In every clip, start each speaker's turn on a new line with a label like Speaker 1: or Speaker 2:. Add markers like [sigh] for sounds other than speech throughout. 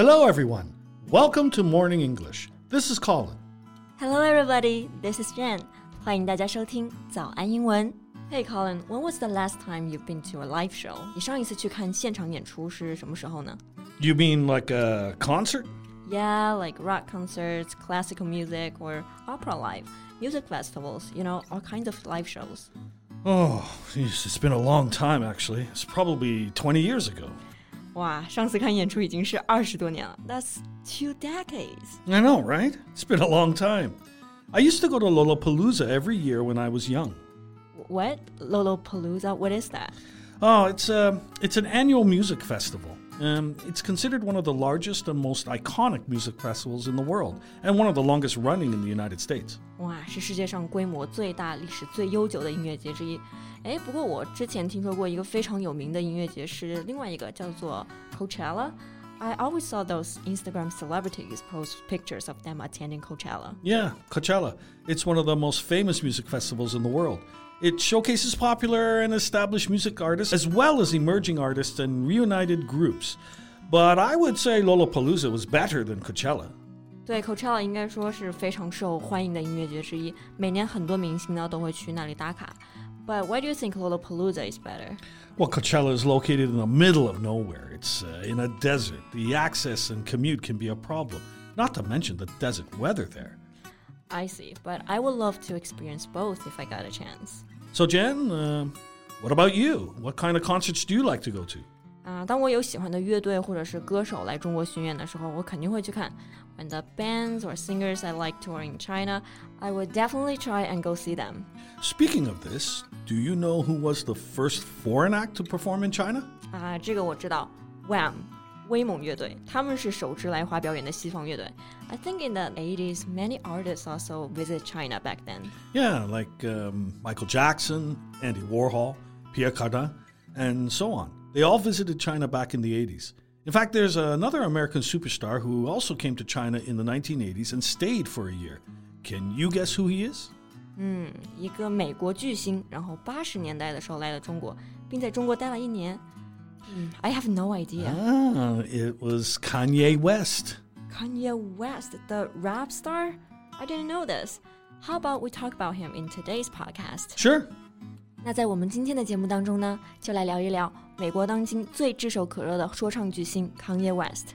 Speaker 1: Hello, everyone. Welcome to Morning English. This is Colin.
Speaker 2: Hello, everybody. This is Jen. 欢迎大家收听早安英文。Hey, Colin. When was the last time you've been to a live show? 你上一次去看现场演出是什么时候呢
Speaker 1: You mean like a concert?
Speaker 2: Yeah, like rock concerts, classical music, or opera live, music festivals. You know, all kinds of live shows.
Speaker 1: Oh, geez, it's been a long time, actually. It's probably 20 years ago.
Speaker 2: 哇，上次看演出已经是二十多年了。That's two decades.
Speaker 1: I know, right? It's been a long time. I used to go to Lollapalooza every year when I was young.
Speaker 2: What? Lollapalooza? What is that?
Speaker 1: Oh, it's a it's an annual music festival. Um, it's considered one of the largest and most iconic music festivals in the world, and one of the longest running in the United States.
Speaker 2: 哇，是世界上规模最大、历史最悠久的音乐节之一。哎，不过我之前听说过一个非常有名的音乐节是另外一个叫做 Coachella。I always saw those Instagram celebrities post pictures of them attending Coachella.
Speaker 1: Yeah, Coachella. It's one of the most famous music festivals in the world. It showcases popular and established music artists as well as emerging artists and reunited groups. But I would say Lollapalooza was better than Coachella.
Speaker 2: 对，Coachella 应该说是非常受欢迎的音乐节之一，每年很多明星呢都会去那里打卡。But why do you think Lollapalooza is better?
Speaker 1: Well, Coachella is located in the middle of nowhere. It's uh, in a desert. The access and commute can be a problem, not to mention the desert weather there.
Speaker 2: I see, but I would love to experience both if I got a chance.
Speaker 1: So, Jen, uh, what about you? What kind of concerts do you like to go to?
Speaker 2: 啊、当我有喜欢的乐队或者是歌手来中国巡演的时候，我肯定会去看。When the bands or singers I like tour in China, I would definitely try and go see them.
Speaker 1: Speaking of this, do you know who was the first foreign act to perform in China?
Speaker 2: 啊、这个我知道，Wham， 威猛乐队，他们是首支来华表演的西方乐队。I think in the 80s, many artists also visit China back then.
Speaker 1: Yeah, like um, Michael Jackson, Andy Warhol, Pierre Cardin, and so on. They all visited China back in the 80s. In fact, there's another American superstar who also came to China in the 1980s and stayed for a year. Can you guess who he is?
Speaker 2: 一个美国巨星，然后八十年代的时候来了中国，并在中国待了一年。 嗯，I have no idea.
Speaker 1: Ah, it was Kanye West.
Speaker 2: Kanye West, the rap star? I didn't know this. How about we talk about him in today's podcast?
Speaker 1: Sure.
Speaker 2: 那在我们今天的节目当中呢，就来聊一聊美国当今最炙手可热的说唱巨星 Kanye West。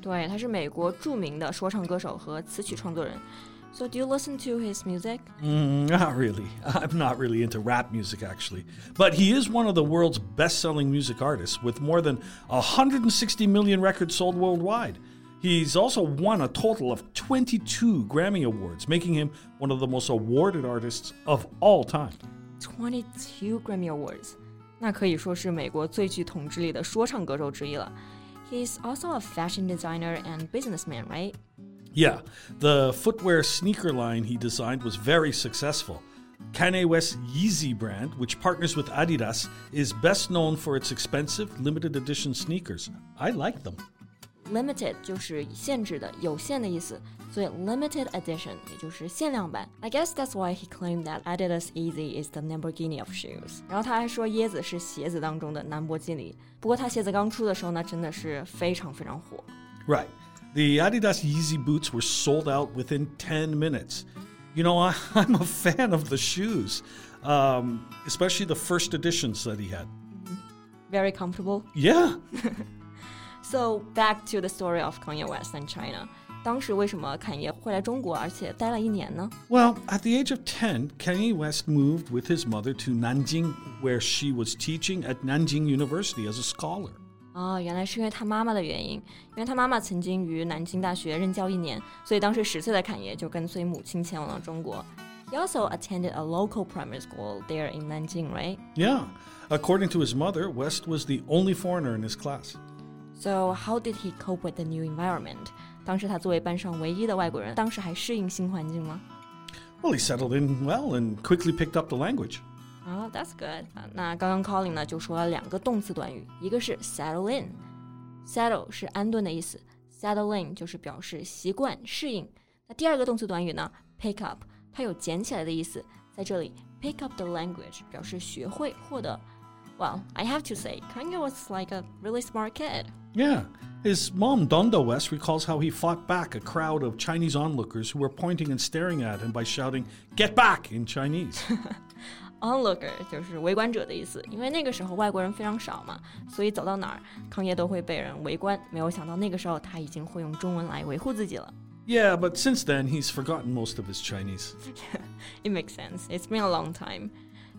Speaker 2: 对，他是美国着名的说唱歌手和词曲创作人。So do you listen to his music?
Speaker 1: Mm, not really. [laughs] I'm not really into rap music, actually. But he is one of the world's best selling music artists with more than 160 million records sold worldwide. He's also won a total of 22 Grammy Awards, making him one of the most awarded artists of all time.
Speaker 2: Twenty-two Grammy Awards，那可以说是美国最具统治力的说唱歌手之一了。 He's also a fashion designer and businessman, right?
Speaker 1: Yeah, the footwear sneaker line he designed was very successful. Kanye West's Yeezy brand, which partners with Adidas, is best known for its expensive limited edition sneakers. I like them
Speaker 2: limited 就是限制的、有限的意思，所以 limited edition 也就是限量版。I guess that's why he claimed that Adidas Yeezy is the Lamborghini of shoes。然后他还说椰子是鞋子当中的兰博基尼。不过他鞋子刚出的时候呢，真的是非常非常火。
Speaker 1: Right, the Adidas Yeezy boots were sold out within ten minutes. You know, I, [laughs] am a fan of the shoes, um, especially the first editions that he had. Mm-hmm.
Speaker 2: Very comfortable.
Speaker 1: Yeah. [laughs]
Speaker 2: So back to the story of Kanye West and China. 当时为什么侃爷会来中国，而且待了一年呢？
Speaker 1: Well, at the age of 10, Kanye West moved with his mother to Nanjing, where she was teaching at Nanjing University as a scholar.
Speaker 2: 哦，原来是因为他妈妈的原因，因为他妈妈曾经于南京大学任教一年，所以当时十岁的侃爷就跟随母亲前往了中国。He also attended a local primary school there in Nanjing, right?
Speaker 1: Yeah. According to his mother, West was the only foreigner in his class.
Speaker 2: So how did he cope with the new environment? 当时他作为班上唯一的外国人，当时还适应新环境吗？
Speaker 1: Well, he settled in well and quickly picked up the language.
Speaker 2: 啊、t h a t s good 啊。那刚刚 Colin 呢就说了两个动词短语，一个是 settle in，settle 是安顿的意思，settle in 就是表示习惯、适应。那第二个动词短语呢，pick up，它有捡起来的意思，在这里 pick up the language 表示学会、获得。 Well, I have to say, Kanye was like a really smart kid.
Speaker 1: Yeah. His mom, Donda West, recalls how he fought back a crowd of Chinese onlookers who were pointing and staring at him by shouting, Get back! in Chinese. [laughs]
Speaker 2: Onlooker 就是围观者的意思，因为那个时候外国人非常少嘛，所以走到哪儿，康业都会被人围观。没有想到那个时候他已经会用中文来维护自己了。
Speaker 1: yeah, but since then, he's forgotten most of his Chinese. [laughs]
Speaker 2: It makes sense. It's been a long time.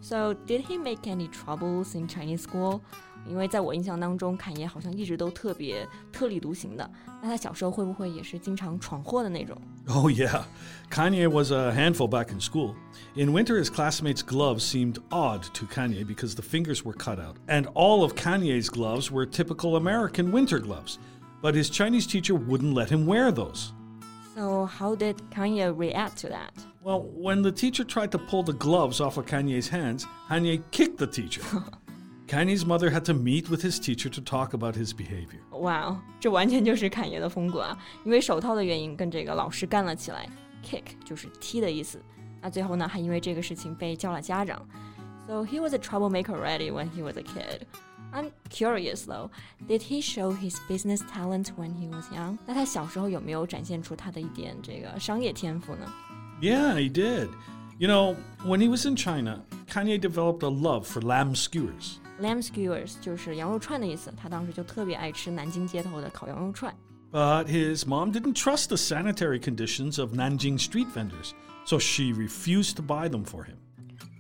Speaker 2: So, did he make any troubles in Chinese school? 因为在我印象当中，侃爷好像一直都特别特立独行的。那他小时候会不会也是经常闯祸的那种？
Speaker 1: Oh, yeah. Kanye was a handful back in school. In winter, his classmates' gloves seemed odd to Kanye because the fingers were cut out, and all of Kanye's gloves were typical American winter gloves. But his Chinese teacher wouldn't let him wear those.
Speaker 2: So, how did Kanye react to that?
Speaker 1: Well, when the teacher tried to pull the gloves off of Kanye's hands, Kanye kicked the teacher. [laughs] Kanye's mother had to meet with his teacher to talk about his behavior.
Speaker 2: 哇哦，这完全就是侃爷的风格啊！因为手套的原因，跟这个老师干了起来。Kick 就是踢的意思。那最后呢，还因为这个事情被叫了家长。So he was a troublemaker already when he was a kid. I'm curious though, did he show his business talent when he was young? 那他小时候有没有展现出他的一点这个商业天赋呢？
Speaker 1: Yeah, he did. You know, when he was in China, Kanye developed a love for lamb skewers.
Speaker 2: Lamb skewers 就是羊肉串的意思，他当时就特别爱吃南京街头的烤羊肉串。
Speaker 1: But his mom didn't trust the sanitary conditions of Nanjing street vendors, so she refused to buy them for him.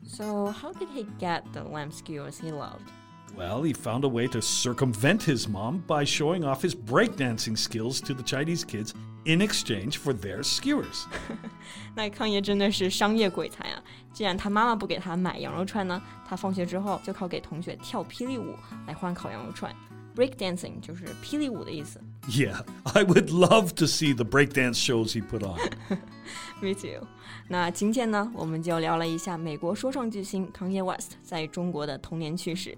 Speaker 2: So how did he get the lamb skewers he loved?
Speaker 1: Well, he found a way to circumvent his mom by showing off his breakdancing skills to the Chinese kids in exchange for their skewers. [laughs]
Speaker 2: 那康爷真的是商业鬼才啊！既然他妈妈不给他买羊肉串呢，他放学之后就靠给同学跳霹雳舞来换烤羊肉串。Break dancing 就是霹雳舞的意思。
Speaker 1: Yeah, [laughs] I would love to see the breakdance shows he put on. [laughs]
Speaker 2: Me too。那今天呢，我们就聊了一下美国说唱巨星康耶 West 在中国的童年趣事。